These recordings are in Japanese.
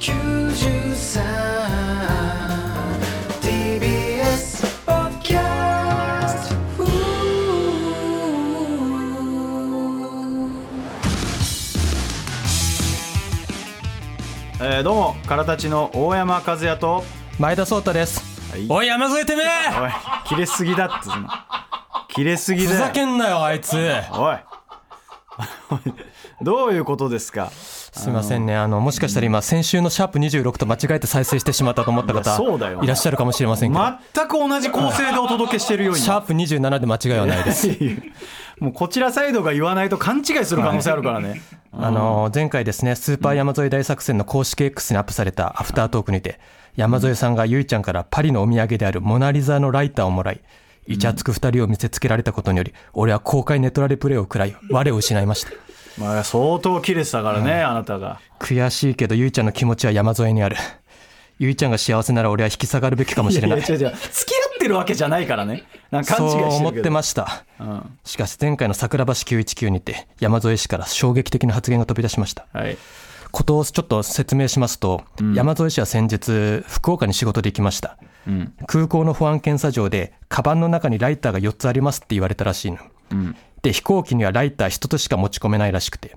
えーどうもからたちの大山和也と。前田壮太です、い。おい山添てめえ！おい切れすぎだってその切れすぎふだよ。ざけんなよあいつ。おい。どういうことですか？すいませんね。あのもしかしたら今先週のシャープ26と間違えて再生してしまったと思った方そうだよ。いらっしゃるかもしれませんけど、全く同じ構成でお届けしてるようにシャープ27で間違いはないです。もうこちらサイドが言わないと勘違いする可能性あるからね。あの前回ですねスーパー山添大作戦の公式 X にアップされたアフタートークにて山添さんがゆいちゃんからパリのお土産であるモナリザのライターをもらいイチャつく2人を見せつけられたことにより俺は公開ネトラレプレイを食らい我を失いましたまあ相当切れてたからね、あなたが。悔しいけどゆいちゃんの気持ちは山添にある。ゆいちゃんが幸せなら俺は引き下がるべきかもしれない。やや違う違う。付き合ってるわけじゃないからね。なんか勘違いしてるそう思ってました。うん。しかし前回の桜橋919にて山添氏から衝撃的な発言が飛び出しました。はい。ことをちょっと説明しますと、山添氏は先日福岡に仕事で行きました、うん。空港の保安検査場でカバンの中にライターが4つありますって言われたらしいの。うんで飛行機にはライター1つしか持ち込めないらしくて。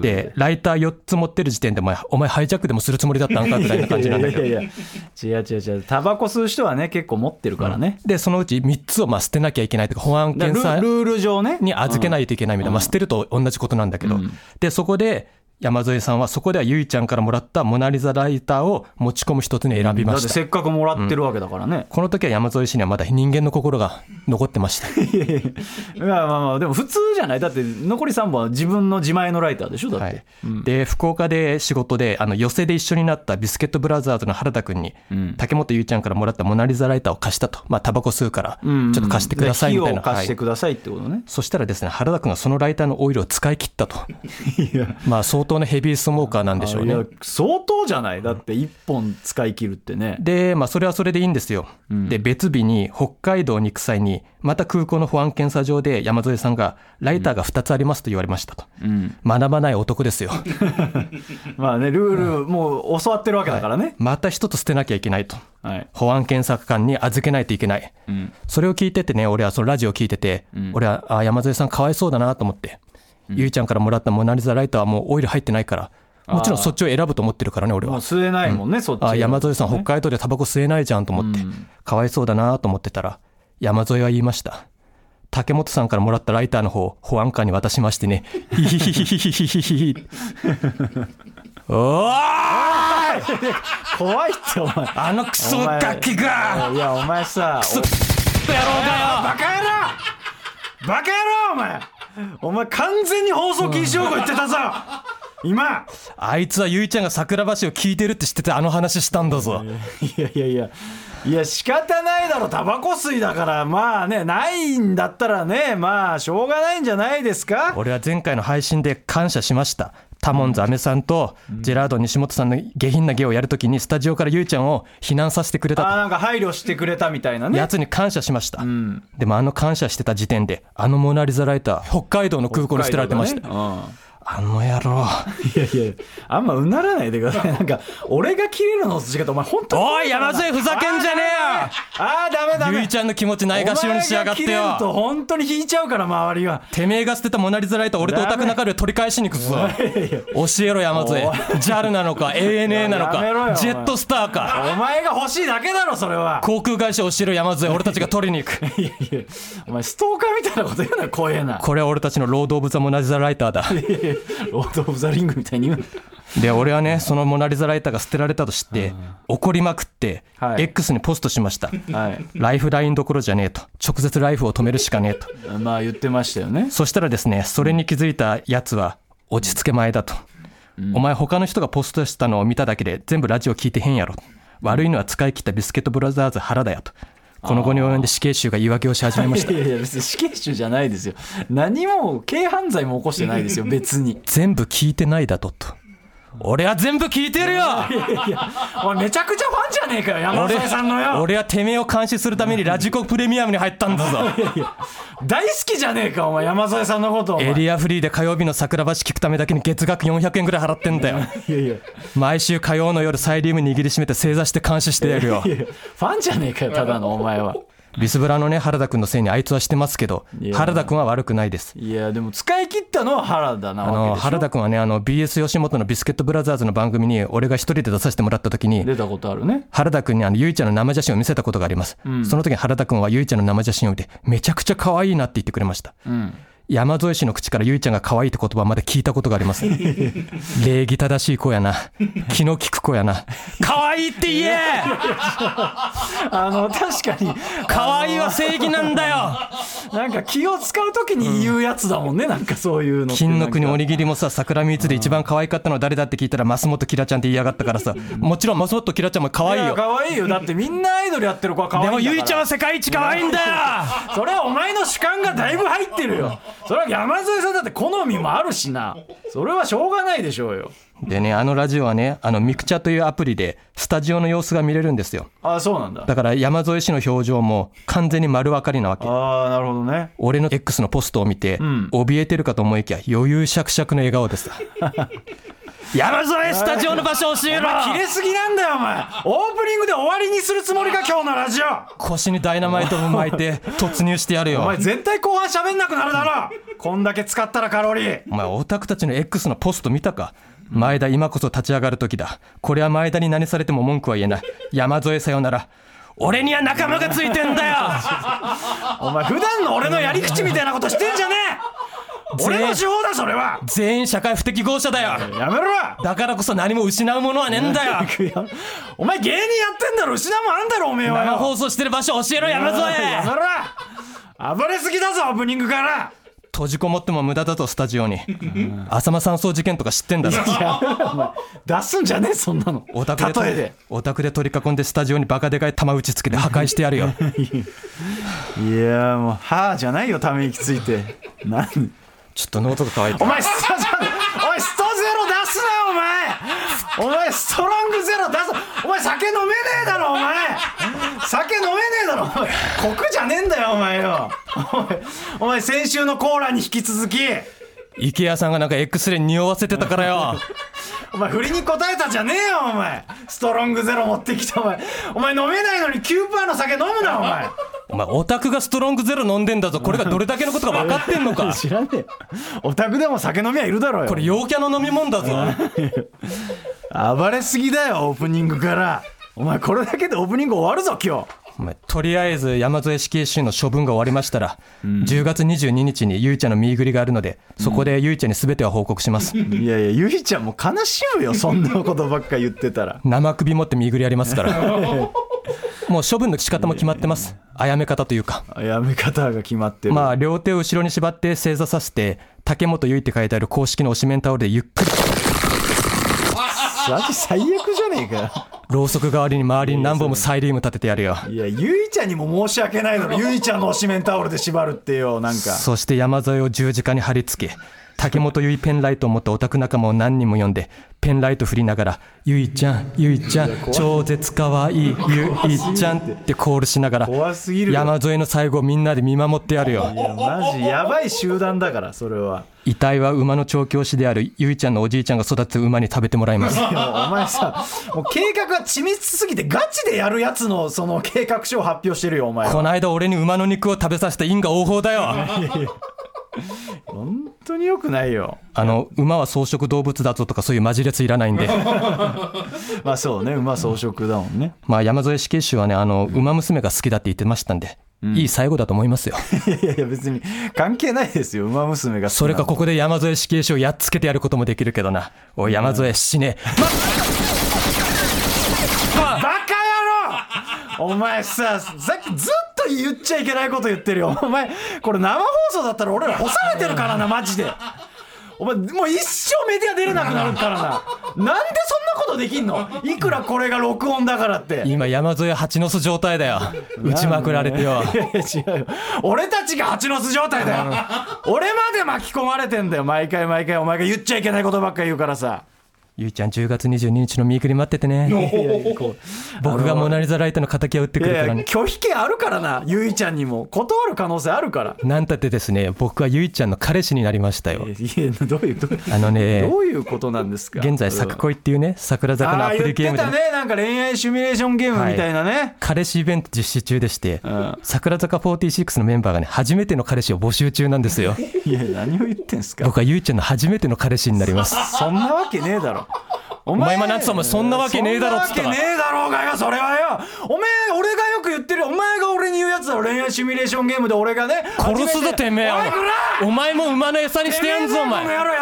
でライター4つ持ってる時点でお前お前ハイジャックでもするつもりだったんかぐらいな感じなんだけど。いやいやいや違う違う違う。タバコ吸う人はね結構持ってるからね、でそのうち3つをまあ捨てなきゃいけないとか保安検査ルルール上ね。に預けないといけないみたいな、まあ、捨てると同じことなんだけど、うん。でそこで山添さんはそこではゆいちゃんからもらったモナ・リザライターを持ち込む一つに選びだました、ってせっかくもらってるわけだからね、この時は山添氏にはまだ人間の心が残ってました。いやまあまあでも普通じゃない。だって残り3本は自分の自前のライターでしょ？だって、はい。で福岡で仕事であの寄席で一緒になったビスケットブラザーズの原田君に、ん。竹本ゆいちゃんからもらったモナ・リザライターを貸したと。まあタバコ吸うからちうんょっと貸してくださいみたいな、貸してはい。くださいってことね、そしたらですね原田君がそのライターのオイルを使い切ったと。まあ相当なヘビースモーカーなんでしょうね。相当じゃない？だって1本使い切るってね。で、まあ、それはそれでいいんですよ。で、別日に北海道に行く際に、また空港の保安検査場で山添さんが、ライターが2つありますと言われましたと。うん。学ばない男ですよ。まあねルールもう教わってるわけだからね。また1つ捨てなきゃいけないと。はい、保安検査官に預けないといけない。うん。それを聞いててね、俺はそのラジオ聞いてて、俺はあ山添さんかわいそうだなと思って、ゆいちゃんからもらったモナリザライターはもうオイル入ってないから、もちろんそっちを選ぶと思ってるからね、俺は。もう吸えないもんね、そっちあ山添さん、ね。北海道でタバコ吸えないじゃんと思って、かわいそうだなと思ってたら、山添は言いました。竹本さんからもらったライターの方、保安官に渡しましてね、ヒヒヒヒヒヒヒヒヒ。おー怖いってお前。あのクソガキが！いやお前さクソ野郎がバカ野郎！バカ野郎お前お前完全に放送禁止用語言ってたぞ。今。よあいつはゆいちゃんが桜橋を聞いてるって知っててあの話したんだぞ。いやいやいや。いや仕方ないだろ。タバコ吸いだからまあねないんだったらねまあしょうがないんじゃないですか。俺は前回の配信で感謝しました。タモンズ・アメさんとジェラード西本さんの下品な芸をやるときにスタジオからゆいちゃんを避難させてくれたとあなんか配慮してくれたみたいなね。やつに感謝しました、ん。でもあの感謝してた時点であのモナ・リザライター北海道の空港に捨てられてました、ねあの野郎。うんいやいやあんまうならないでください。なんか俺が切れるのと違ってお前本当おい山添ふざけんじゃねああダメダメ。えよゆいちゃんの気持ちないがしろにしやがってお前が切れるとよ本当に引いちゃうから周りはてめえが捨てたモナ・リザライター俺とオタク中で取り返しに行くぞ教えろ山添。JAL なのか ANA なのか。ジェットスターか。お前が欲しいだけだろそれは。航空会社教えろ山添。俺たちが取りに行く。いやいやお前ストーカーみたいなこと言うな怖えな。これは俺たちのロード・オブ・ザ・モナ・リザライターだロード・オブ・ザ・リングみたいに言う。なで俺はねそのモナ・リザライターが捨てられたと知って怒りまくってはい。X にポストしました。はい。ライフラインどころじゃねえと。直接ライフを止めるしかねえと。まあ言ってましたよね。そしたらですねそれに気づいたやつは落ち着け前だと、お前他の人がポストしたのを見ただけで全部ラジオ聞いてへんやろ。悪いのは使い切ったビスケットブラザーズ原田やとこの後に及んで死刑囚が言い訳をし始めました。いやいや別に死刑囚じゃないですよ。何も軽犯罪も起こしてないですよ 別に。全部聞いてないだとと俺は全部聞いてるよ。お前めちゃくちゃファンじゃねえかよ山添さんのよ。俺はてめえを監視するためにラジコプレミアムに入ったんだぞ。大好きじゃねえかお前山添さんのことエリアフリーで火曜日の桜橋聞くためだけに月額400円ぐらい払ってんだよ。いやいや毎週火曜の夜サイリウム握りしめて正座して監視してやるよ。いやファンじゃねえかよただのお前はビスブラのね原田君のせいにあいつはしてますけど原田君は悪くないです。いやでも使い切ったのは原田なあのわけでしょ。原田君はねあの BS 吉本のビスケットブラザーズの番組に俺が一人で出させてもらった時に出たことあるね。原田君にあのゆいちゃんの生写真を見せたことがあります、その時に原田君はゆいちゃんの生写真を見てめちゃくちゃ可愛いなって言ってくれました、山添氏の口からゆいちゃんが可愛いって言葉まで聞いたことがあります 礼儀正しい子やな。気の利く子やな。可愛いって言え！あの確かに。可愛いは正義なんだよ！なんか気を使う時に言うやつだもんね、なんかそういうの金の国おにぎりもさ桜三つで一番可愛かったのは誰だって聞いたら増本キラちゃんって言いやがったからさ。もちろん増本キラちゃんも可愛いよ。可愛いよ。だってみんなアイドルやってる子は可愛いでもゆいちゃんは世界一可愛いんだよ。それはお前の主観がだいぶ入ってるよそれは山添さんだって好みもあるしな。それはしょうがないでしょうよ。でねあのラジオはねあのミクチャというアプリでスタジオの様子が見れるんですよ。あそうなんだ。だから山添氏の表情も完全に丸分かりなわけ。ああなるほどね。俺の X のポストを見て、怯えてるかと思いきや余裕しゃくしゃくの笑顔です 山添スタジオの場所教えろ。切れすぎなんだよお前。オープニングで終わりにするつもりか 今日のラジオ。腰にダイナマイトを巻いて 突入してやるよ。お前絶対後半喋んなくなるだろ。こんだけ使ったらカロリー。お前オタクたちの X のポスト見たか？前田今こそ立ち上がる時だ。これは前田に何されても文句は言えない。山添さよなら。俺には仲間がついてんだよ。お前普段の俺のやり口みたいなことしてんじゃねえ俺の手法だそれは。全員社会不適合者だよ。やめろ。だからこそ何も失うものはねえんだよ。お前芸人やってんだろ。失うもんあんだろおめえはよ。生放送してる場所教えろ山添 やめろ。暴れすぎだぞオープニングから。閉じこもっても無駄だぞスタジオに。浅間山荘事件とか知ってんだろ。出すんじゃねえそんなの。オタクで例えで。オタクで取り囲んでスタジオにバカでかい玉打ちつけて破壊してやるよ。いやもうはあじゃないよため息ついて。何？ちょっと喉が渇いてお前ストゼロおいストゼロ出すなお前。お前ストロングゼロ出す。お前酒飲めねえだろお前。酒飲めねえだろお前。コクじゃねえんだよお前よ。お前先週のコーラに引き続き。池谷さんがなんか X レイ匂わせてたからよ。お前振りに答えたじゃねえよお前。ストロングゼロ持ってきたお前。お前飲めないのに9%の酒飲むなお前お前オタクがストロングゼロ飲んでんだぞ。これがどれだけのことか分かってんのか。知らねえよ。オタクでも酒飲みはいるだろうよ。これ陽キャの飲み物だぞ。暴れすぎだよオープニングから。お前これだけでオープニング終わるぞ今日。お前とりあえず山添死刑囚の処分が終わりましたら、10月22日にゆいちゃんの見ぐりがあるのでそこでゆいちゃんに全ては報告します、いやいやゆいちゃんも悲しむよそんなことばっか言ってたら。生首持って見ぐりありますから もう処分の仕方も決まってます。あやめ方というか。やめ方が決まってる。まあ両手を後ろに縛って正座させて竹本結衣って書いてある公式の推しメンタオルでゆっくり。マジ最悪じゃねえか。ろうそく代わりに周りに何本もサイリウム立ててやるよ。いやゆいちゃんにも申し訳ないだろ。ゆいちゃんの推しメンタオルで縛るってよなんか。そして山添を十字架に貼り付け竹本結衣ペンライトを持ったオタク仲間を何人も呼んでペンライト振りながら「ゆいちゃんゆいちゃん超絶かわいいゆいちゃん」ってコールしながら山添の最後をみんなで見守ってやるよ。いやマジやばい集団だからそれは。遺体は馬の調教師であるゆいちゃんのおじいちゃんが育つ馬に食べてもらいます。お前さもう計画が緻密すぎてガチでやるやつのその計画書を発表してるよお前この間俺に馬の肉を食べさせた因果応報だよ。本当によくないよ。あの馬は草食動物だぞとかそういうマジ列いらないんで。まあそうね馬装飾だもんね。まあ山添死刑囚はねあの馬娘が好きだって言ってましたんで、いい最後だと思いますよ。いやいや別に関係ないですよ馬娘がそれかここで山添死刑囚をやっつけてやることもできるけどな。おい山添死ね。バカ！野郎お前ささっきずっと言っちゃいけないこと言ってるよ。お前これ生放送だったら俺ら干されてるからなマジで。お前もう一生メディア出れなくなるからな。なんでそんなことできんの？いくらこれが録音だからって。今山添蜂の巣状態だよ。打ちまくられてよ。いやいや違うよ。俺たちが蜂の巣状態だよ。俺まで巻き込まれてんだよ。毎回毎回お前が言っちゃいけないことばっか言うからさゆいちゃん10月22日のミークリ待っててね。僕がモナ・リザ・ライトの敵を打ってくるから。ね拒否権あるからなゆいちゃんにも。断る可能性あるから。なんたってですね僕はゆいちゃんの彼氏になりましたよ。いやどういうどういうあのねどういうことなんですか？現在作恋っていうね桜坂のアプリゲームでね。たねなんか恋愛シミュレーションゲームみたいなね、彼氏イベント実施中でしてん。桜坂46のメンバーがね初めての彼氏を募集中なんですよ。い、や何を言ってんすか？僕はゆいちゃんの初めての彼氏になります。そんなわけねえだろお前今なんつったお前そんなわけねえだろっつったら。そんなわけねえだろうがよそれはよ。おめえ俺がよってる。お前が俺に言うやつだろ。恋愛シミュレーションゲームで俺がね殺すぞて。めえお前も馬の餌にしてやんぞお前。おめえが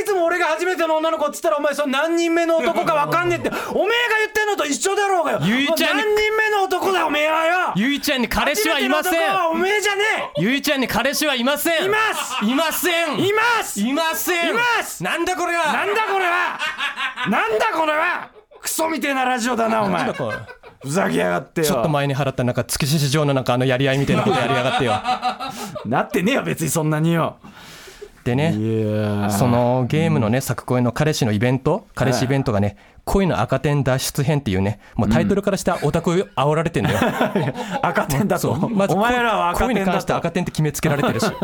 いつも俺が初めての女の子っつったらお前その何人目の男か分かんねえって。おめえが言ってんのと一緒だろうがよ。ゆいちゃんに。何人目の男だおめえはよ。ゆいちゃんに彼氏はいません。おめえじゃねゆいちゃんに彼氏はいません。います。いません。えいます。いません。います。なんだこれは。なんだこれは。なんだこれは。クソみてえなラジオだなお前ふざけやがってよ。ちょっと前に払ったなんか築地市場のなんかあのやり合いみたいなことやりやがってよ。なってねえよ別にそんなによでね。やそのゲームのね作恋の彼氏のイベント？彼氏イベントがね恋の赤点脱出編っていうねもうタイトルからしてオタク煽られてんだよ。赤点だと？まずお前らは赤恋に関して赤点って決めつけられてるし。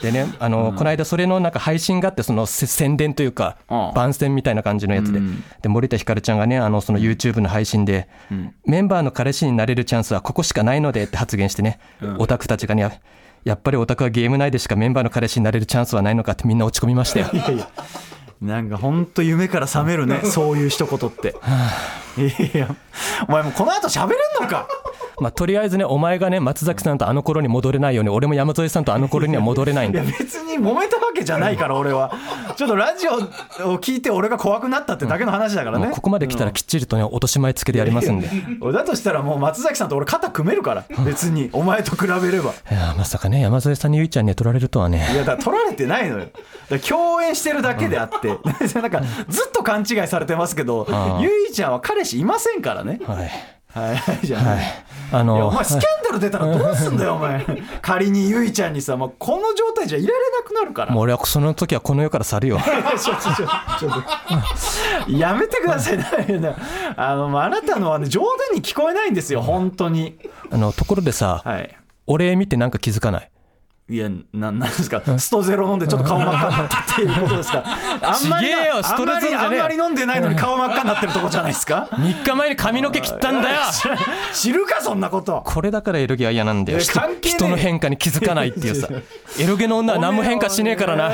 でねあの、この間それのなんか配信があってそのせ宣伝というか、うん。番宣みたいな感じのやつで、で森田ひかるちゃんがねあのその YouTube の配信で、メンバーの彼氏になれるチャンスはここしかないのでって発言してね、オタクたちがねやっぱりオタクはゲーム内でしかメンバーの彼氏になれるチャンスはないのかってみんな落ち込みましたよ。なんかほんと夢から覚めるね。そういう一言って いやお前もうこの後喋れんのか。まあとりあえずねお前がね松崎さんとあの頃に戻れないように俺も山添さんとあの頃には戻れないんいやだ別に揉めたわけじゃないから俺は。ちょっとラジオを聞いて俺が怖くなったってだけの話だからね、もうここまで来たらきっちりとね落とし前つけてやりますんで。いだとしたらもう松崎さんと俺肩組めるから 別に。お前と比べれば。やまさかね山添さんにゆいちゃんに取られるとはね。いやだから取られてないのよ。だから共演してるだけであって。なんかずっと勘違いされてますけどゆいちゃんは彼氏いませんからね。はい。はいじゃあ、はい。あのお前スキャンダル出たらどうすんだよお前。仮にゆいちゃんにさ、もうこの状態じゃいられなくなるから。もう俺はその時はこの世から去るよ。ちょちょちょちょっとやめてくださいねあのあなたのはね冗談に聞こえないんですよ本当にあのところでさはい俺見てなんか気づかないいやななんですか？ストゼロ飲んでちょっと顔真っ赤になったっていうことですか？あんまりあんまりあんまり飲んでないのに顔真っ赤になってるとこじゃないですか？3日前に髪の毛切ったんだよ知るかそんなこと。これだからエロゲは嫌なんだよ。人の変化に気づかないっていうさ。エロゲの女は何も変化しねえからな。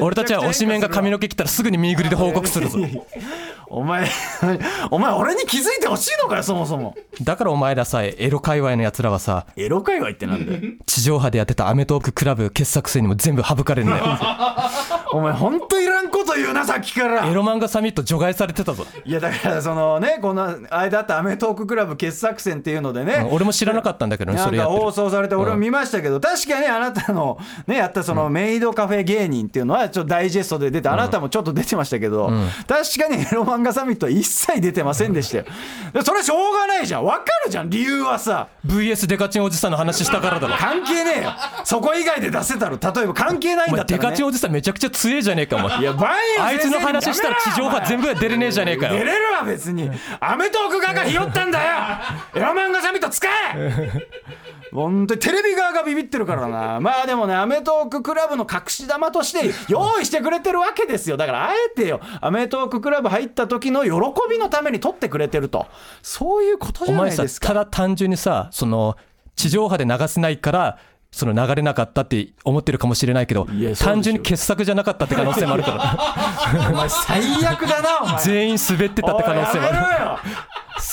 俺たちは推しメンが髪のの毛切ったらすぐに見ぐりで報告するぞ。お前 お前俺に気づいてほしいのかよそもそも。だからお前らさえエロ界隈のやつらはさエロ界隈ってなんだよ。地上波でやってたアメトーククラブ傑作選にも全部省かれるんだよ。お前ほんといらんこと言うなさっきから。エロ漫画サミット除外されてたぞ。いやだからそのねこの間あった『アメトーーククラブ傑作選っていうのでね、俺も知らなかったんだけどねなんかそれやってる。放送されて俺も見ましたけど、確かにあなたのねやったそのメイドカフェ芸人っていうのはちょっとダイジェストで出て、あなたもちょっと出てましたけど、確かにエロ漫画サミットは一切出てませんでしたよ。で それはしょうがないじゃん。わかるじゃん理由はさ。VS デカチンおじさんの話したからだろ。関係ねえよ。そこ以外で出せたろ。例えば関係ないんだったら、ね、デカチンおじさんめちゃくちゃ強えじゃねえかお前。いやバイオあいつの話したら地上波全部は出れねえじゃねえかよ。出れるわ別に。アメトーク側がひよったんだよ。エロ漫画サミット使え。本当にテレビ側がビビってるからな。まあでもねアメトーククラブの隠し玉として用意してくれてるわけですよ。だからあえてよアメトーククラブ入った時の喜びのために撮ってくれてると。そういうことじゃなお前さいですか。ただ単純にさその地上波で流せないからその流れなかったって思ってるかもしれないけど単純に傑作じゃなかったって可能性もあるから お前最悪だなお前。全員滑ってたって可能性もある。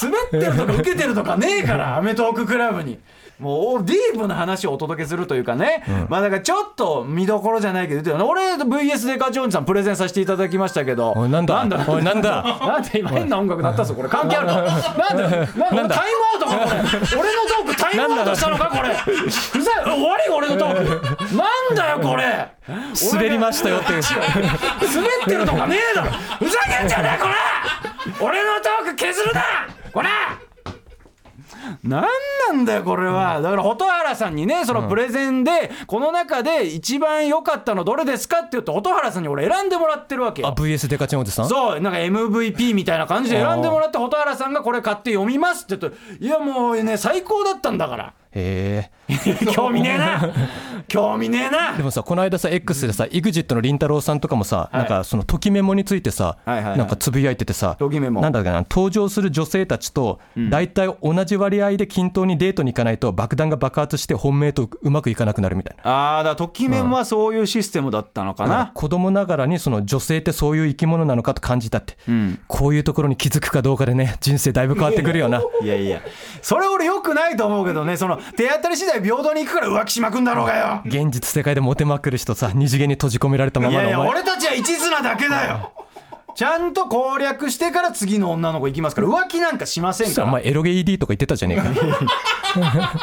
滑ってるとか受けてるとかねえからアメトーククラブにもうディープな話をお届けするというかね、まあだからちょっと見どころじゃないけど俺 VS デカチョンさんプレゼンさせていただきましたけど。なんだ？なんだ？なんだ？なんで今変な音楽鳴ったぞこれ。関係あるかなんでななんだ？タイムアウトかこれ。俺のトークタイムアウトしたのかこれ。ふざ終わり俺のトーク。なんだよこれ。滑りましたよって滑ってるとかねえだろ。ふざけんじゃねえこれ。俺のトーク削るな。これなんななんだよこれは。だから蛍原さんにねそのプレゼンでこの中で一番良かったのどれですかって言うと蛍原さんに俺選んでもらってるわけあよ VS デカチンおじさん？そうなんか MVP みたいな感じで選んでもらって蛍原さんがこれ買って読みますって言うといやもうね最高だったんだからへえ 興味ねえな。興味ねえな。でもさこの間さ X でさ EXIT のりんたろーさんとかもさ、い。なんかそのときメモについてさ、はいはいはい。なんかつぶやいててさときメモ。なんだっけな登場する女性たちと大体同じ割合で均等にデートに行かないと爆弾が爆発して本命とうまくいかなくなるみたいな。ああだからときめんはそういうシステムだったのかな、子供ながらにその女性ってそういう生き物なのかと感じたって、こういうところに気づくかどうかでね人生だいぶ変わってくるよな。いやいや。それ俺よくないと思うけどねその手当たり次第平等に行くから浮気しまくんだろうがよ。現実世界でモテまくる人さ二次元に閉じ込められたまいやいやまのお前。俺たちは一途なだけだよ。ちゃんと攻略してから次の女の子行きますから浮気なんかしませんさから。お前エロゲ ED とか言ってたじゃねえか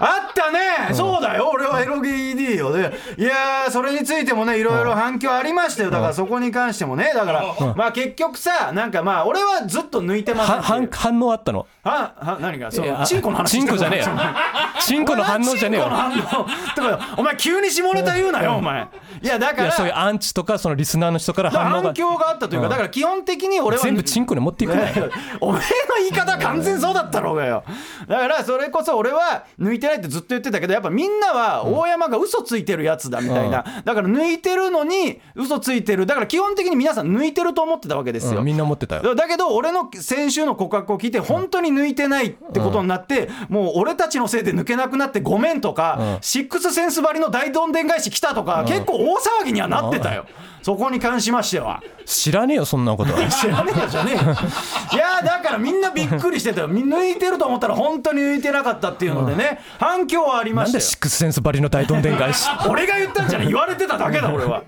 あったね、そうだよ。俺はエロゲ ED よでいやーそれについてもねいろいろ反響ありましたよ。だからそこに関してもね。だからまあ結局さなんかまあ俺はずっと抜いてますは反反応あったの？はは何が？そいやのチンコの話？チンコじゃねえよ。チンコの反応じゃねえよ。チンコの反応。とかお前急に下ネタ言うなよお前。いやだからそういうアンチとかそのリスナーの人から反応が。反響があったというかだから基本的に俺は全部チンコに持っていくなよ おめえの言い方完全そうだったろうがよ。だからそれこそ俺は抜いてないってずっと言ってたけどやっぱみんなは大山が嘘ついてるやつだみたいな。だから抜いてるのに嘘ついてる。だから基本的に皆さん抜いてると思ってたわけですよ、うんみんな思ってたよ。だけど俺の先週の告白を聞いて本当に抜いてないってことになって、もう俺たちのせいで抜けなくなってごめんとか、シックスセンス張りの大どんでん返し来たとか、結構大騒ぎにはなってたよ、そこに関しましては。知らねえよそんなこと。は 知らねえよじゃねえよ。いやだからみんなびっくりしてたよ。み抜いてると思ったら本当に抜いてなかったっていうのでね、反響はありましたよ。なんでシックスセンスバリの大どんでん返し。俺が言ったんじゃない。言われてただけだ 俺は。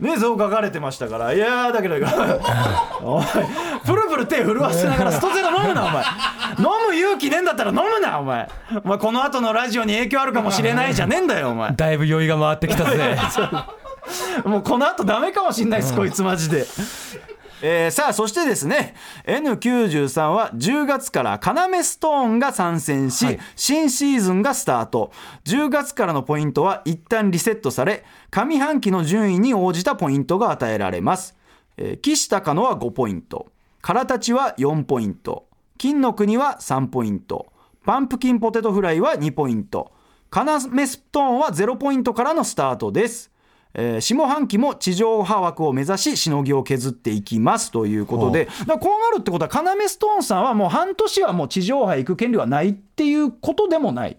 ね、そう書かれてましたから。いやーだけどおいプルプル手震わせながらストゼロ飲むなお前。飲む勇気ねえんだったら飲むなお前。お前この後のラジオに影響あるかもしれないじゃねえんだよお前。だいぶ酔いが回ってきたぜ。もうこの後ダメかもしんないです、こいつマジで。えーさあそしてですね N93 は10月から要ストーンが参戦し、はい。新シーズンがスタート。10月からのポイントは一旦リセットされ上半期の順位に応じたポイントが与えられます、えー岸高野は5ポイント。唐立は4ポイント。金の国は3ポイント。パンプキンポテトフライは2ポイント。要ストーンは0ポイントからのスタートですえー下半期も地上波枠を目指ししのぎを削っていきますということでだこうなるってことは要ストーンさんはもう半年はもう地上波行く権利はないっていうことでもない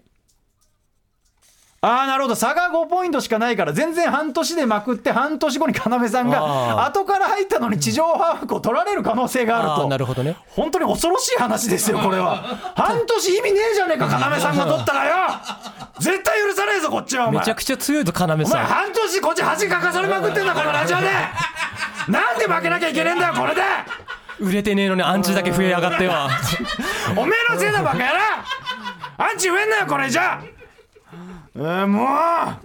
ああなるほど。差が5ポイントしかないから全然半年でまくって半年後に要さんがあ後から入ったのに地上波枠を取られる可能性があるあと。あなるほどね。本当に恐ろしい話ですよこれは。半年意味ねえじゃねえか要さんが取ったらよ。絶対許さねえぞこっちはお前。めちゃくちゃ強いぞ要お前さん半年こっち恥かかされまくってんだこのラジオで。なんで負けなきゃいけねえんだよこれで。売れてねえのにアンチだけ増えやがってよ。おめえのせいだバカ野郎。アンチ増えんなよこれじゃえー、も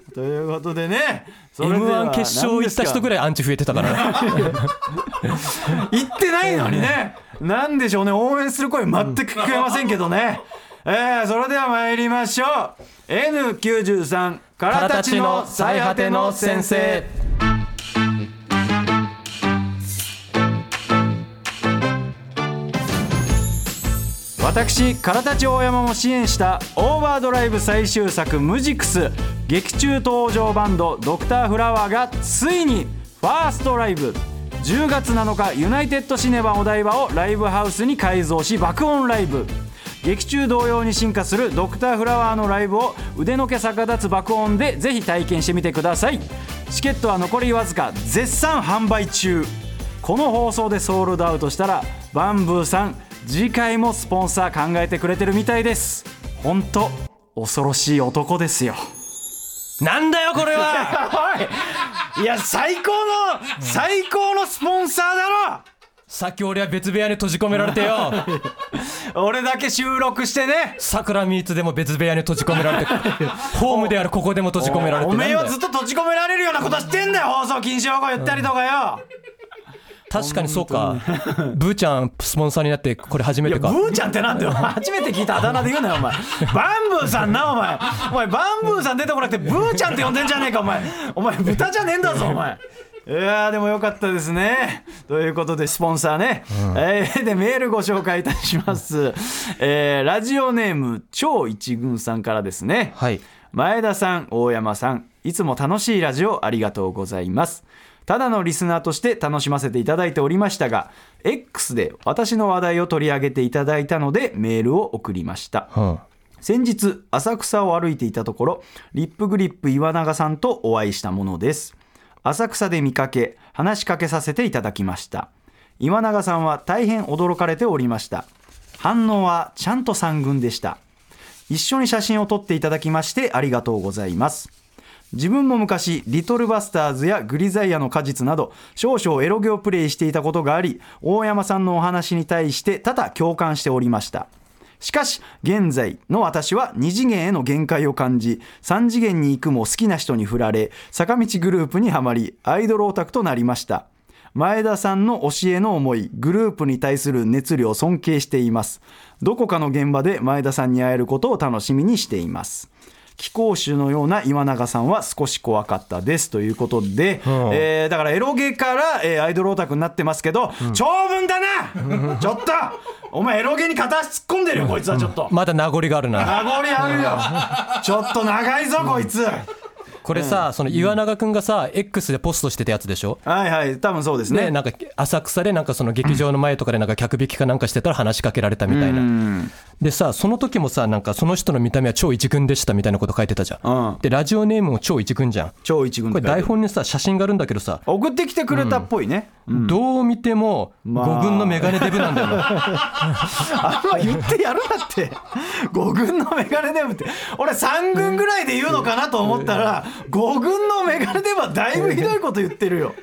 うということでねそれで m は1決勝行った人ぐらいアンチ増えてたからね。行ってないのにね。なんでしょうね。応援する声全く聞こえませんけどね。えー、それでは参りましょう。N93 からたちの最果ての先生私唐立大山も支援したオーバードライブ最終作「ムジクス」劇中登場バンドドクターフラワーがついにファーストライブ。10月7日ユナイテッドシネマお台場をライブハウスに改造し爆音ライブ。劇中同様に進化するドクターフラワーのライブを腕の毛逆立つ爆音でぜひ体験してみてください。チケットは残りわずか絶賛販売中。この放送でソールドアウトしたらバンブーさん次回もスポンサー考えてくれてるみたいです。本当恐ろしい男ですよ。なんだよこれは！おいいや最高の最高のスポンサーださっき俺は別部屋に閉じ込められてよ。ろ 俺だけ収録してね。桜ミーツでも別部屋に閉じ込められてホームであるここでも閉じ込められて。おめえはずっと閉じ込められるようなことしてんだよ放送禁止用語言ったりとかよ確かにそうか。ブーちゃんスポンサーになってこれ初めてか。ブーちゃんってなんだよ。初めて聞いたあだ名で言うなよお前。バンブーさんなお前。お前バンブーさん出てこなくてブーちゃんって呼んでんじゃねえかお前。お前豚じゃねえんだぞお前。いやーでもよかったですね。ということでスポンサーね、えーでメールご紹介いたします、えーラジオネーム超一軍さんからですね。はい。前田さん大山さんいつも楽しいラジオありがとうございますただのリスナーとして楽しませていただいておりましたが X で私の話題を取り上げていただいたのでメールを送りました。うん先日浅草を歩いていたところリップグリップ岩永さんとお会いしたものです。浅草で見かけ話しかけさせていただきました。岩永さんは大変驚かれておりました。反応はちゃんと三軍でした。一緒に写真を撮っていただきましてありがとうございます自分も昔リトルバスターズやグリザイアの果実など少々エロゲをプレイしていたことがあり大山さんのお話に対して多々共感しておりました。しかし現在の私は2次元への限界を感じ3次元に行くも好きな人に振られ坂道グループにはまりアイドルオタクとなりました。前田さんの教えの思いグループに対する熱量尊敬しています。どこかの現場で前田さんに会えることを楽しみにしています。貴公子のような岩永さんは少し怖かったですということで、えーだからエロゲから、えーアイドルオタクになってますけど、長文だな！ちょっと！お前エロゲに片足突っ込んでるよこいつはちょっと。まだ名残があるな。名残あるよ。ちょっと長いぞこいつ。これさその岩永君がさ X でポストしてたやつでしょ？はいはい。多分そうですね。ね、なんか浅草でなんかその劇場の前とかでなんか客引きかなんかしてたら話しかけられたみたいな、でさその時もさなんかその人の見た目は超一軍でしたみたいなこと書いてたじゃん、うん。でラジオネームも超一軍じゃん。超一軍これ台本にさ写真があるんだけどさ、送ってきてくれたっぽいね、どう見てもまあ。5軍のメガネデブなんだよな、あんま言ってやるなって。5軍のメガネデブって。俺3軍ぐらいで言うのかなと思ったら5軍のメガネデブはだいぶひどいこと言ってるよ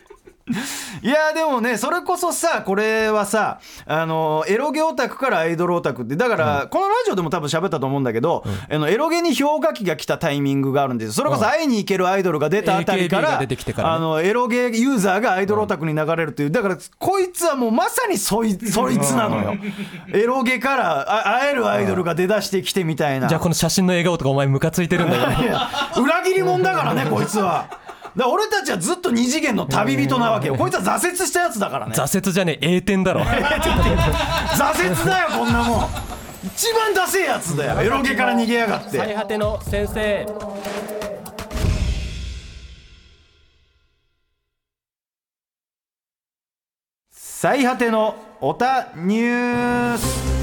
いやでもねそれこそさこれはさあのエロゲオタクからアイドルオタクってだから、このラジオでも多分喋ったと思うんだけど、あのエロゲに氷河期が来たタイミングがあるんですよ。それこそ会いに行けるアイドルが出たあたりからが出てきてからね。あのエロゲユーザーがアイドルオタクに流れるというだからこいつはもうまさにそいそいつなのよ。エロゲからあ会えるアイドルが出だしてきてみたいな。じゃあこの写真の笑顔とかお前ムカついてるんだよいや裏切り者だからねこいつはだ俺たちはずっと二次元の旅人なわけよ。こいつは挫折したやつだからね。挫折じゃねえ栄転だろ。挫折だよこんなもん。一番ダセえやつだよ。エロゲから逃げやがって。最果ての先生。最果てのオタニュース。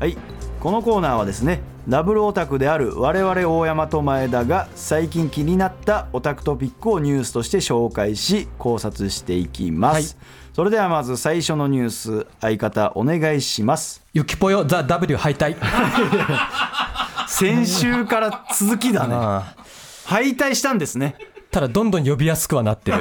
はいこのコーナーはですねダブルオタクである我々大山と前田が最近気になったオタクトピックをニュースとして紹介し考察していきます、それではまず最初のニュース相方お願いします。ゆきぽよザ・ W 敗退。先週から続きだね。敗退したんですね。ただどんどん呼びやすくはなってる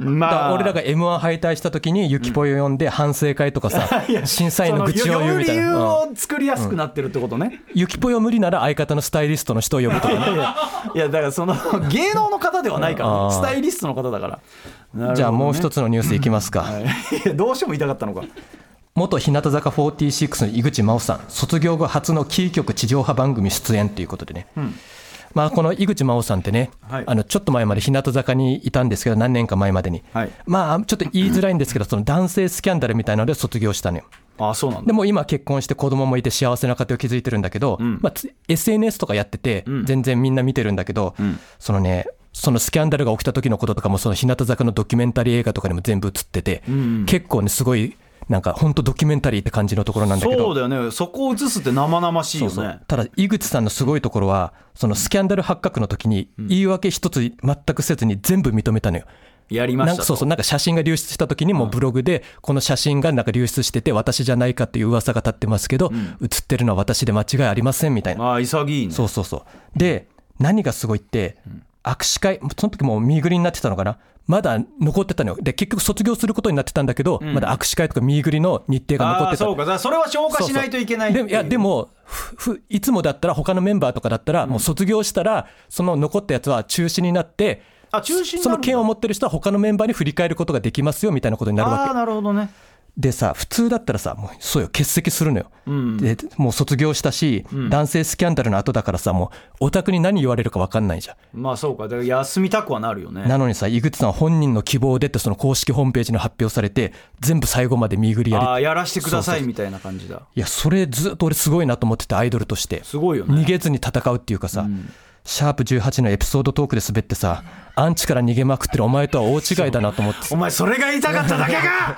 まあ。ら俺らが m 1敗退した時にゆきぽよ呼んで反省会とかさ 審査員の愚痴を言うみたいその呼ぶ理由なうんを作りやすくなってるってことね、ゆきぽよ無理なら相方のスタイリストの人を呼ぶとかね。いやだからその芸能の方ではないから、スタイリストの方だから。じゃあもう一つのニュースいきますか、どうしても言いたかったのか。元日向坂46の井口真央さん卒業後初のキー局地上波番組出演ということでね、まあ、この井口真央さんってね、はい。あのちょっと前まで日向坂にいたんですけど何年か前までに、はい。まあちょっと言いづらいんですけどその男性スキャンダルみたいなので卒業したのよ。あそうなんだ。でも今結婚して子供もいて幸せな家庭を築いてるんだけど、まあ、つ SNS とかやってて全然みんな見てるんだけど、そのねそのスキャンダルが起きた時のこととかもその日向坂のドキュメンタリー映画とかにも全部映ってて、結構ねすごいなんか本当ドキュメンタリーって感じのところなんだけど。そうだよね。そこを映すって生々しいよね。そうただ井口さんのすごいところはそのスキャンダル発覚の時に言い訳一つ全くせずに全部認めたのよ。やりましたと。なんかそうそう。なんか写真が流出した時にもブログでこの写真がなんか流出してて私じゃないかっていう噂が立ってますけど、写ってるのは私で間違いありませんみたいな、ああ潔いね。そうそうそう。で何がすごいって握手会その時もう見ぐりになってたのかな？まだ残ってたのよ。で結局卒業することになってたんだけど、まだ握手会とか見ぐりの日程が残ってた。そうか。それは消化しないといけないいう。でもいやでもふふいつもだったら他のメンバーとかだったらもう卒業したらその残ったやつは中止になってあ中心になるんだ。その剣を持ってる人は他のメンバーに振り返ることができますよみたいなことになるわけ。ああなるほどねでさ普通だったらさもうそうよ欠席するのよ、でもう卒業したし、男性スキャンダルの後だからさもうオタクに何言われるか分かんないじゃん。まあそうか。だから休みたくはなるよね。なのにさ井口さん本人の希望でってその公式ホームページに発表されて全部最後まで見ぐりやり。ああやらしてくださいみたいな感じだ。いやそれずっと俺すごいなと思っててアイドルとして。すごいよね。逃げずに戦うっていうかさ、シャープ18のエピソードトークで滑ってさアンチから逃げまくってるお前とは大違いだなと思って。さお前それが言いたかっただけか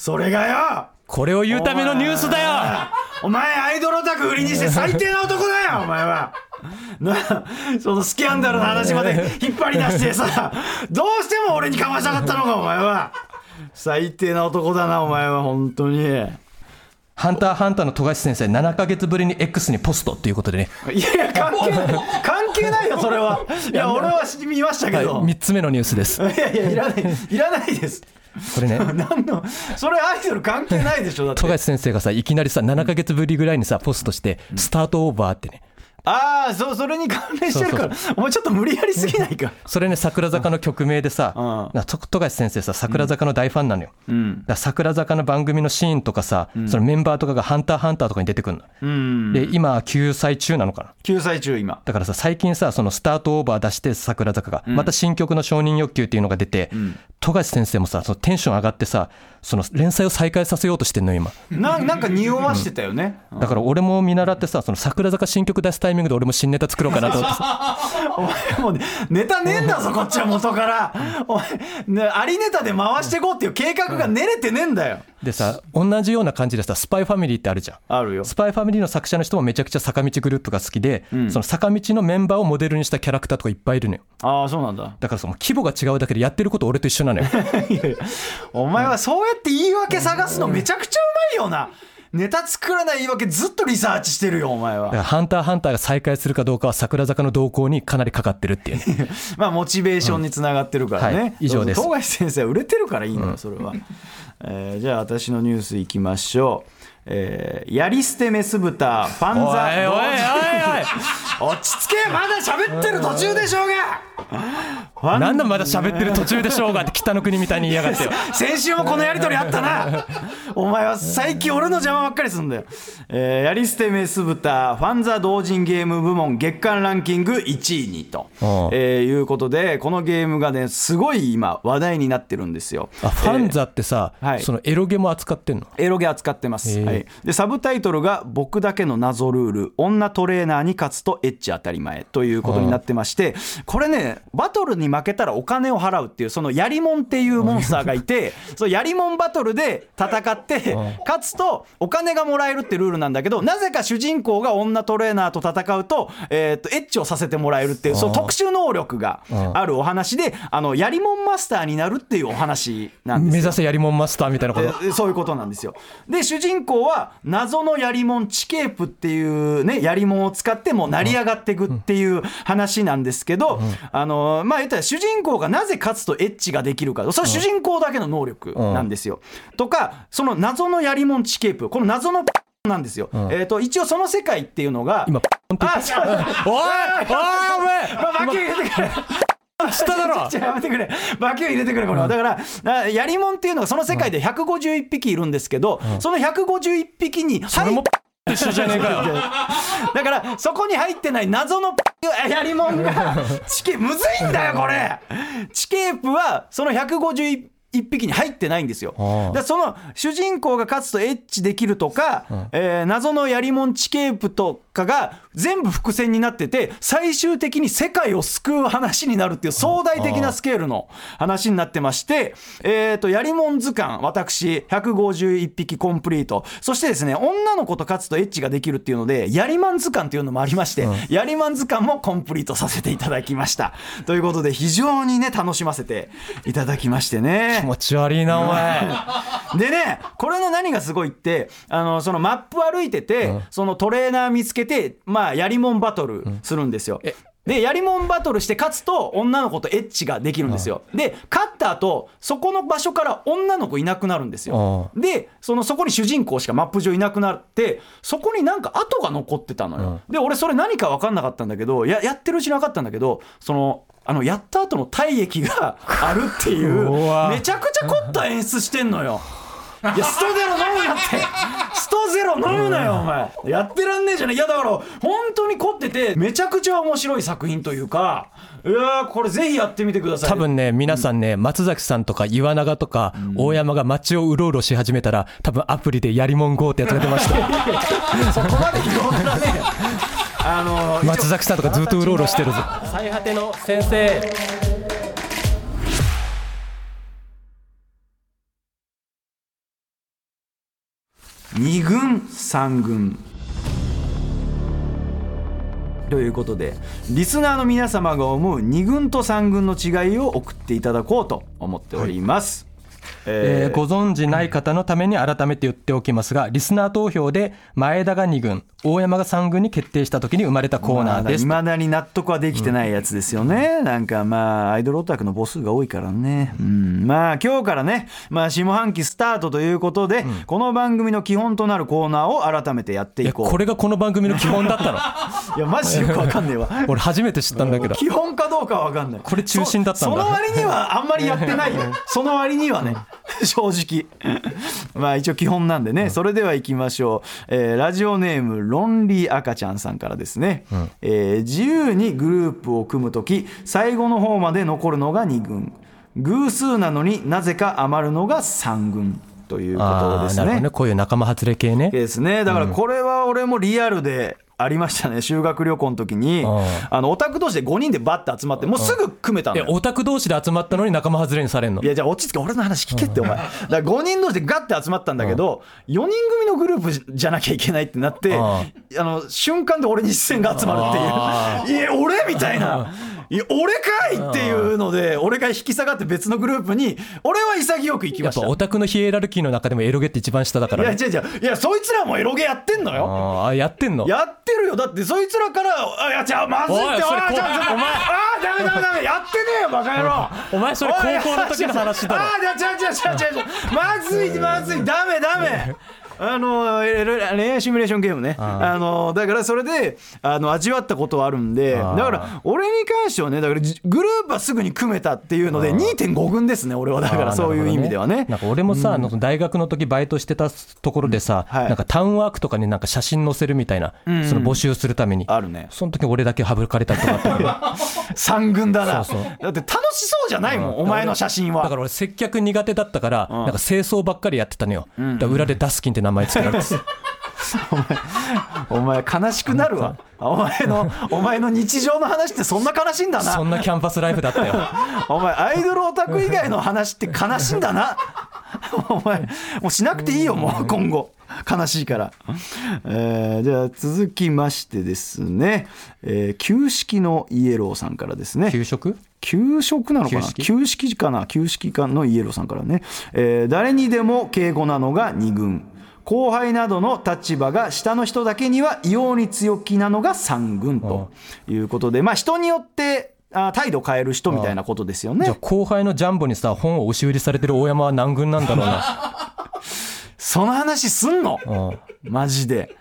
それがよ！これを言うためのニュースだよ！お前アイドルオタク売りにして最低な男だよ！お前は！なそのスキャンダルの話まで引っ張り出してさどうしても俺にかましたかったのかお前は！最低な男だなお前は本当に。いやハンターハンターの富樫先生7ヶ月ぶりに X にポストっていうことでね、いや関係ない関係ないよそれは。いや俺は見ましたはい、けど、3つ目のニュースです。いやいやいらないいらないですこれね。何のそれアイドル関係ないでしょだって。富樫先生がさいきなりさ7ヶ月ぶりぐらいにさポストして「スタートオーバー」ってねああそそれに関連してるか。らお前ちょっと無理やりすぎないか。それね桜坂の曲名でさ、うん。なと富樫先生さ桜坂の大ファンなのよ、うん。だ桜坂の番組のシーンとかさ、そのメンバーとかが「ハンターハンター」とかに出てくるの、うん。で今救済中なのかな。救済中今。だからさ最近さそのスタートオーバー出して桜坂が、また新曲の承認欲求っていうのが出て、富樫先生もさそのテンション上がってさその連載を再開させようとしてんのよ今。ななんか匂わしてたよね、だから俺も見習ってさその桜坂新曲出すタイミングで俺も新ネタ作ろうかなと思って。さお前もうねネタねえんだぞこっちは元から。お前、ね、ありネタで回していこうっていう計画が練れてねえんだよ、でさ同じような感じでさ「スパイファミリー」ってあるじゃん。あるよ。スパイファミリーの作者の人もめちゃくちゃ坂道グループが好きで、その坂道のメンバーをモデルにしたキャラクターとかいっぱいいるのよ。ああそうなんだ。だからその規模が違うだけでやってること俺と一緒なのよ。お前はそうやって言い訳探すのめちゃくちゃうまいよなネタ作らない言い訳ずっとリサーチしてるよお前は。だからハンターハンターが再開するかどうかは桜坂の動向にかなりかかってるっていう。ね まあモチベーションにつながってるからね、はい。以上です。そうそう富樫先生は売れてるからいいのよそれは、えーじゃあ私のニュースいきましょうえーやり捨てメス豚パンザおいおいおい 落ち着けまだ喋ってる途中でしょうが。なんだまだ喋ってる途中でしょうがって北の国みたいに言いやがってよ。先週もこのやり取りあったな。お前は最近俺の邪魔ばっかりすんだよ、えーやり捨てメス豚ファンザ同人ゲーム部門月間ランキング1位にと、うんえーいうことでこのゲームがねすごい今話題になってるんですよ。あファンザってさ、はい。そのエロゲも扱ってんの？エロゲ扱ってます、はい、でサブタイトルが「僕だけの謎ルール女トレーナーに勝つとエッチ当たり前」ということになってましてこれねバトルに負けたらお金を払うっていうそのやりもんっていうモンスターがいて そのやりもんバトルで戦って勝つとお金がもらえるってルールなんだけどなぜか主人公が女トレーナーと戦うと,、えーっとエッチをさせてもらえるっていうその特殊能力があるお話であのやりもんマスターになるっていうお話なんですよ。目指せやりもんマスターみたいなこと？えそういうことなんですよ。で主人公は謎のやりもんチケープっていうねやりもんを使ってもう成り上がっていくっていう話なんですけど、あのまあ言ったら主人公がなぜ勝つとエッチができるかそれ主人公だけの能力なんですよ。とかその謎のやりもんチケープこの謎のなんですよ。えっ、と一応その世界っていうのが今っおいおいお前 まあ、バキュー入れてくれ。つっただろじゃあやめてくれ。バキュー入れてくれ、これは。だから、なやりもんっていうのがその世界で151匹いるんですけど、その151匹に入っ一緒じゃねえかよ だから、そこに入ってない謎のやりもんが、チケ、むずいんだよ、これ。チケープは、その151匹に入ってないんですよ。ああだからその主人公が勝つとエッチできるとか、えー謎のやりもんチケープとかが全部伏線になってて最終的に世界を救う話になるっていう壮大的なスケールの話になってまして、えー、とやりもん図鑑私151匹コンプリート。そしてですね女の子と勝つとエッチができるっていうのでやりまん図鑑っていうのもありまして、やりまん図鑑もコンプリートさせていただきました。ということで非常にね楽しませていただきましてね。気持ち悪いなお前。でねこれの何がすごいってあのそのマップ歩いてて、そのトレーナー見つけてまあやりもんバトルするんですよ。でやりもんバトルして勝つと女の子とエッチができるんですよ。で勝った後そこの場所から女の子いなくなるんですよ。でそのそこに主人公しかマップ上いなくなってそこになんか跡が残ってたのよ、で俺それ何か分かんなかったんだけどややってるうちに分かったんだけどそのあのやった後の体液があるっていうめちゃくちゃ凝った演出してんのよいやストゼロ飲むなって。ストゼロ飲むなよお前。やってらんねえじゃねえ。いやだから本当に凝っててめちゃくちゃ面白い作品というかいやーこれぜひやってみてください。多分ね皆さんね松崎さんとか岩永とか大山が街をうろうろし始めたら多分アプリでやりもん GO ってやつが出ました。そこまで広がらね。えあの松崎さんとかずっとうろうろしてるぞ。最果ての先生2軍3軍。ということでリスナーの皆様が思う2軍と3軍の違いを送っていただこうと思っております、えーご存知ない方のために改めて言っておきますがリスナー投票で前田が2軍大山が3軍に決定した時に生まれたコーナーです。いまだに納得はできてないやつですよね、なんかまあアイドルオタクの母数が多いからね、うん、まあ今日からね、まあ、下半期スタートということで、この番組の基本となるコーナーを改めてやっていこう。これがこの番組の基本だったの。いやマジでよくわかんねえわ。俺初めて知ったんだけど。基本かどうかは分かんない。これ中心だったんだ。そその割にはあんまりやってないよ。その割にはね 正直。まあ一応基本なんでね、それでは行きましょう、えーラジオネームロンリー赤ちゃんさんからですね、えー自由にグループを組む時最後の方まで残るのが2軍偶数なのになぜか余るのが3軍ということですあーなるほどね。こういう仲間外れ系ね。ですね。だからこれは俺もリアルでありましたね 修学旅行の時に。ん。あのオタク同士で5人でバッて集まってもうすぐ組めたのよ。えオタク同士で集まったのに仲間外れにされんの？いやじゃあ落ち着け俺の話聞けってお前。だから5人同士でガッて集まったんだけど4人組のグループじゃなきゃいけないってなってああの瞬間で俺に視線が集まるっていう。いや俺みたいないや俺かいっていうので俺が引き下がって別のグループに俺は潔く行きました。やっぱオタクのヒエラルキーの中でもエロゲって一番下だかいらね。や違う違う。いやそいつらもエロゲやってんのよ。あーやってんの？やってるよ。だってそいつらからあいやじゃあまずいって。おいそれあちょちょちょお前。あーダメダメダメ。やってねえよバカ野郎。お前それ高校の時の話だろ。あーいや違う違う違う違うまずいまずい。ダメダメ あのえ恋愛シミュレーションゲームね。あのだからそれであの味わったことはあるんでだから俺に関してはねだからじグループはすぐに組めたっていうので2.5軍ですね俺は。だからそういう意味ではね。なんか俺もさ、あの大学の時バイトしてたところでさ、はい。なんかタウンワークとかになんか写真載せるみたいな、その募集するために、あるね。その時俺だけ省かれたりとかあったけど3軍だな。そうそう。だって楽しそうじゃないもんお前の写真は。だから俺接客苦手だったから、なんか清掃ばっかりやってたのよ、だから裏でダスキンって名前つけられてたお前悲しくなるわ。お前のお前の日常の話ってそんな悲しいんだな。そんなキャンパスライフだったよ。お前アイドルオタク以外の話って悲しいんだな。お前もうしなくていいよもう今後。悲しいから、えーじゃあ続きましてですね、えー旧式のイエローさんからですね。給食給食なのかな？旧式？旧式かな？旧式かのイエローさんからね、えー誰にでも敬語なのが2軍後輩などの立場が下の人だけには異様に強気なのが3軍ということでまあ人によってあ態度変える人みたいなことですよね。じゃあ後輩のジャンボにさ本を押し売りされてる大山は何軍なんだろうな。その話すんの？うん。マジで。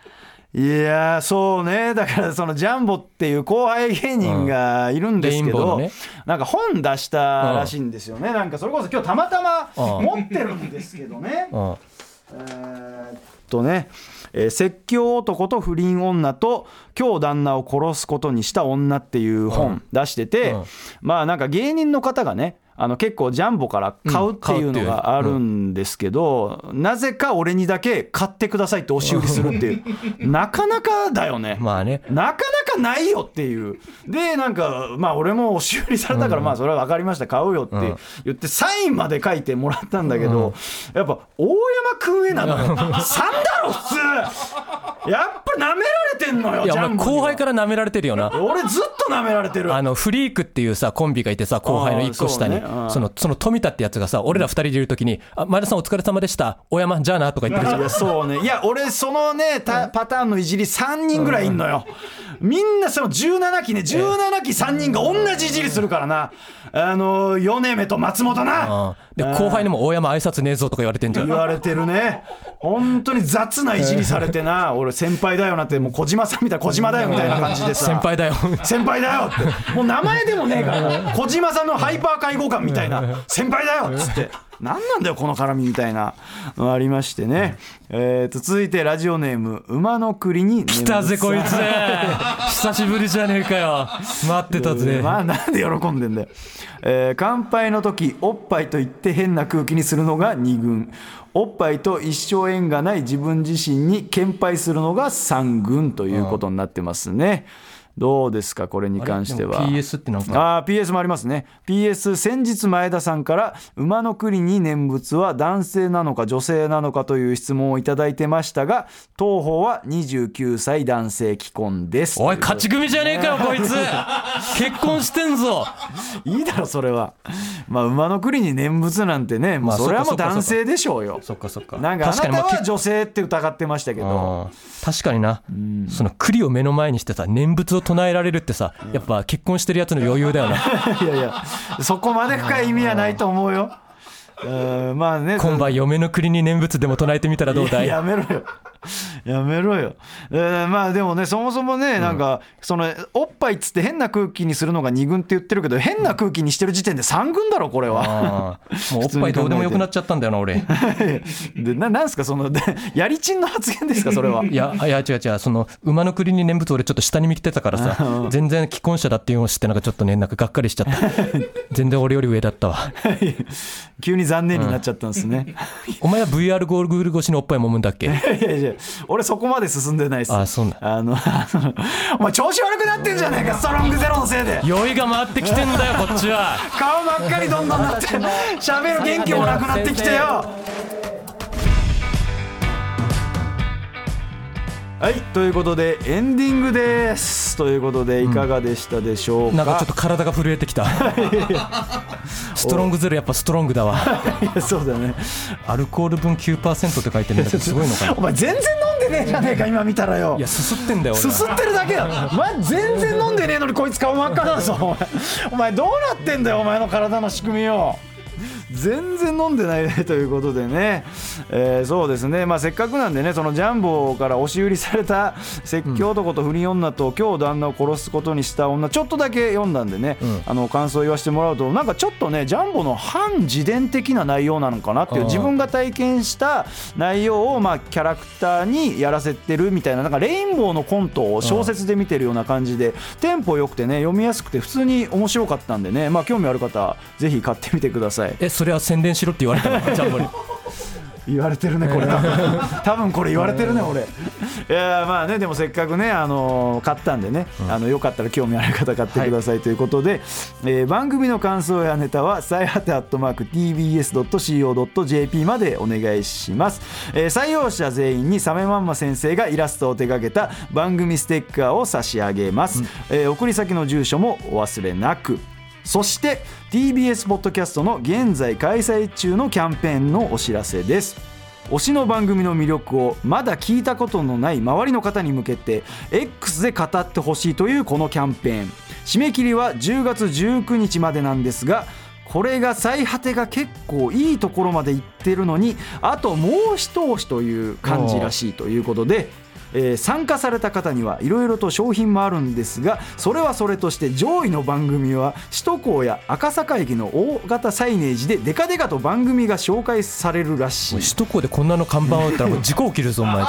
いやーそうね。だからそのジャンボっていう後輩芸人がいるんですけど、レインボーのね。なんか本出したらしいんですよね、なんかそれこそ今日たまたまうん。持ってるんですけどね、うんえーっとね、えー説教男と不倫女と今日旦那を殺すことにした女っていう本出してて、うん。まあなんか芸人の方がねあの結構ジャンボから買うっていうのがあるんですけど、なぜか俺にだけ買ってくださいって押し売りするっていう。なかなかだよね。まあね。なかなかないよっていう。で、なんか、まあ俺も押し売りされたから、まあそれは分かりました、買うよって言って、サインまで書いてもらったんだけど、やっぱ、大山くんへなのよ。3だろ、普通。いやっぱ舐めんのよいやお前後輩から舐められてるよな。俺ずっと舐められてる。あのフリークっていうさコンビがいてさ後輩の一個下に。あーそうね。うんそのその富田ってやつがさ俺ら二人でいる時に「あ前田さんお疲れ様でした。大山じゃあな」とか言ってるじゃん。いやそうね。いや俺そのねたパターンのいじり3人ぐらいいんのよ。みんなその17期ね17期3人が同じいじりするからなあの米目と松本な。うんで後輩にも「大山挨拶ねえぞ」とか言われてんじゃん。言われてるね。本当に雑ないじりされてな。俺先輩だよなってもう小島さんみたいな小島だよみたいな感じでさ。先輩だよ。先輩だよって。もう名前でもねえから。小島さんのハイパー介護官みたいな。先輩だよっつって何なんだよこの絡みみたいな。のありましてね。えーと続いてラジオネーム馬の栗に来たぜこいつ 久しぶりじゃねえかよ。待ってたぜ。まあなんで喜んでんだよ、えー乾杯の時おっぱいと言って変な空気にするのが2軍。おっぱいと一生縁がない自分自身に献杯するのが3軍ということになってますねどうですかこれに関しては。PS ってなんか。あー PS もありますね。PS 先日前田さんから馬の栗に念仏は男性なのか女性なのかという質問をいただいてましたが当方は29歳男性既婚です。おい勝ち組じゃねえかよこいつ。結婚してんぞ。いいだろそれはまあ馬の栗に念仏なんてね、まあそれはもう男性でしょうよ。そっかそっか。なんかあなた確かにまあは女性って疑ってましたけど。うん。確かにな、その栗を目の前にしてさ念仏を唱えられるってさやっぱ結婚してるやつの余裕だよな。いやいや。そこまで深い意味はないと思うよ。うん。まあね。今晩嫁の栗に念仏でも唱えてみたらどうだい？やめろよ やめろよ、えーまあでもねそもそもねなんか、そのおっぱいっつって変な空気にするのが2軍って言ってるけど変な空気にしてる時点で3軍だろこれは。もう おっぱいどうでもよくなっちゃったんだよな俺。でななんすかそのでやりちんの発言ですかそれは。いやいや違う違う。その馬の栗に念仏俺ちょっと下に見てたからさ全然既婚者だっていうのを知ってなんかちょっとねなんかがっかりしちゃった。全然俺より上だったわ。急に残念になっちゃったんですね、お前は VR ゴーグル越しにおっぱい揉むんだっけ？いやいや俺そこまで進んでないですあそうなんあのお前調子悪くなってんじゃねえかストロングゼロのせいで酔いが回ってきてんだよこっちは顔真っ赤にどんどんなって喋る元気もなくなってきてよはいということでエンディングですということでいかがでしたでしょうか、なんかちょっと体が震えてきたストロングゼロやっぱストロングだわ。そうだね。アルコール分9%って書いてるんだけどすごいのかなお前全然飲んでねえじゃねえか今見たらよ。いやすすってんだよすすってるだけだ。お前全然飲んでねえのにこいつ顔真っ赤だぞお前。お前どうなってんだよお前の体の仕組みよ全然飲んでないねということでね、えーそうですね、まあ、せっかくなんでねそのジャンボから押し売りされた説教男と不倫女と今日旦那を殺すことにした女ちょっとだけ読んだんでね、あの感想を言わせてもらうとなんかちょっとねジャンボの反自伝的な内容なのかなっていう自分が体験した内容をまあキャラクターにやらせてるみたいななんかレインボーのコントを小説で見てるような感じでテンポ良くてね読みやすくて普通に面白かったんでね。まあ興味ある方ぜひ買ってみてください。えそれは宣伝しろって言われたのジャンボに。言われてるねこれ。多分 多分これ言われてるね俺。いやまあねでもせっかくねあの買ったんでね、あのよかったら興味ある方買ってくださいということで、えー番組の感想やネタは最果てアットマーク TBS.CO.JP までお願いします、えー採用者全員にサメマンマ先生がイラストを手掛けた番組ステッカーを差し上げます、えー送り先の住所もお忘れなくそして TBS ポッドキャストの現在開催中のキャンペーンのお知らせです。推しの番組の魅力をまだ聞いたことのない周りの方に向けて X で語ってほしいというこのキャンペーン。締め切りは10月19日までなんですがこれが最果てが結構いいところまでいってるのにあともう一押しという感じらしいということでえー参加された方にはいろいろと商品もあるんですがそれはそれとして上位の番組は首都高や赤坂駅の大型サイネージでデカデカと番組が紹介されるらしい。首都高でこんなの看板を打ったらもう事故起きるぞお前。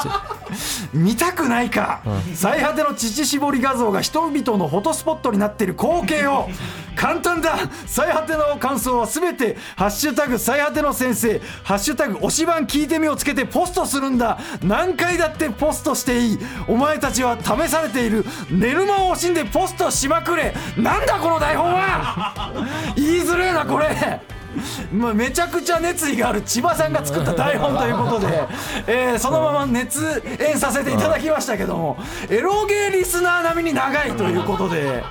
見たくないか、最果ての乳搾り画像が人々のフォトスポットになっている光景を。簡単だ最果ての感想はすべて「ハッシュタグ最果ての先生」「ハッシュタグ推し番聞いてみ」をつけてポストするんだ何回だってポストしていい。お前たちは試されている。寝る間を惜しんでポストしまくれ。なんだこの台本は。言いづれえなこれ。まあ、めちゃくちゃ熱意がある。千葉さんが作った台本ということで、えそのまま熱演させていただきましたけども。エロゲーリスナー並みに長いということで、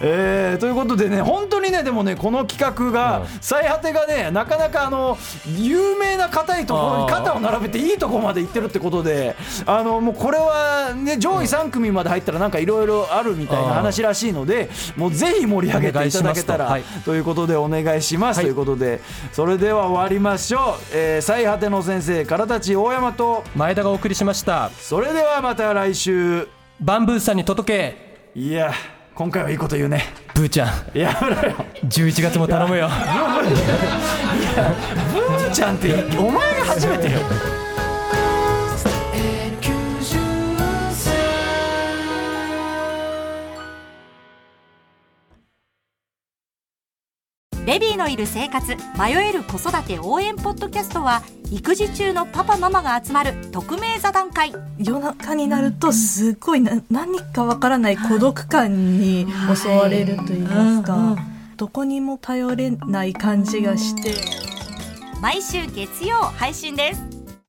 えーということでね本当にねでもねこの企画が最果てがねなかなかあの有名な硬いところに肩を並べていいところまで行ってるってことであのもうこれはね上位3組まで入ったらなんかいろいろあるみたいな話らしいのでもうぜひ盛り上げていただけたらお願いと。い。うことでお願いします、はい。ということでそれでは終わりましょう、えー最果ての先生からたち大山と前田がお送りしました。それではまた来週。バンブーさんに届け。いや今回はいいこと言うね。ブーちゃん。やめろよ。11月も頼むよ。ブーちゃんってお前が初めてよベビーのいる生活迷える子育て応援ポッドキャストは育児中のパパママが集まる匿名座談会。夜中になるとすごいな何かわからない孤独感に襲われると言いますか、どこにも頼れない感じがして。毎週月曜配信です